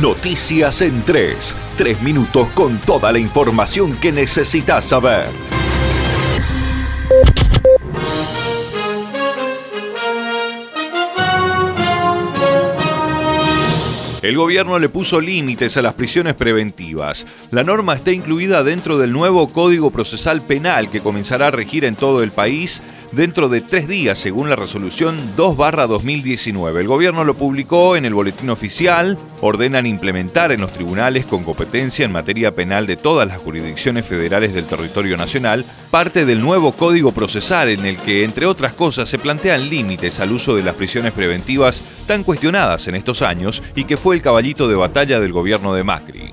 Noticias en 3. Tres minutos con toda la información que necesitas saber. El gobierno le puso límites a las prisiones preventivas. La norma está incluida dentro del nuevo Código Procesal Penal que comenzará a regir en todo el país dentro de tres días, según la resolución 2-2019. El gobierno lo publicó en el boletín oficial, ordenan implementar en los tribunales con competencia en materia penal de todas las jurisdicciones federales del territorio nacional, parte del nuevo código procesal en el que, entre otras cosas, se plantean límites al uso de las prisiones preventivas tan cuestionadas en estos años y que fue el caballito de batalla del gobierno de Macri.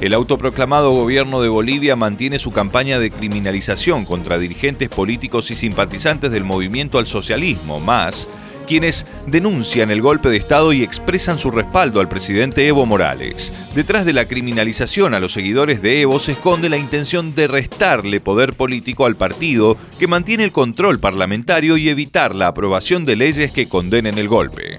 El autoproclamado gobierno de Bolivia mantiene su campaña de criminalización contra dirigentes políticos y simpatizantes del movimiento al socialismo, más quienes denuncian el golpe de Estado y expresan su respaldo al presidente Evo Morales. Detrás de la criminalización a los seguidores de Evo se esconde la intención de restarle poder político al partido que mantiene el control parlamentario y evitar la aprobación de leyes que condenen el golpe.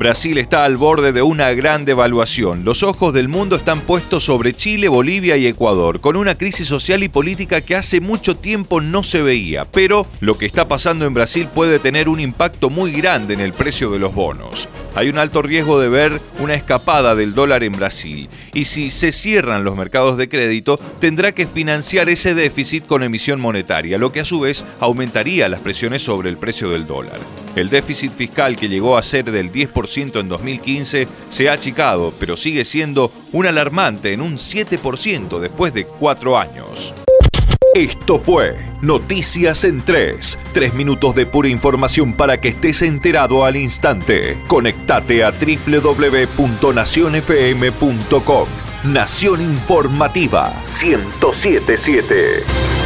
Brasil está al borde de una gran devaluación. Los ojos del mundo están puestos sobre Chile, Bolivia y Ecuador, con una crisis social y política que hace mucho tiempo no se veía. Pero lo que está pasando en Brasil puede tener un impacto muy grande en el precio de los bonos. Hay un alto riesgo de ver una escapada del dólar en Brasil. Y si se cierran los mercados de crédito, tendrá que financiar ese déficit con emisión monetaria, lo que a su vez aumentaría las presiones sobre el precio del dólar. El déficit fiscal que llegó a ser del 10% en 2015 se ha achicado, pero sigue siendo un alarmante en un 7% después de cuatro años. Esto fue Noticias en 3. Tres minutos de pura información para que estés enterado al instante. Conectate a www.nacionfm.com. Nación Informativa 1077.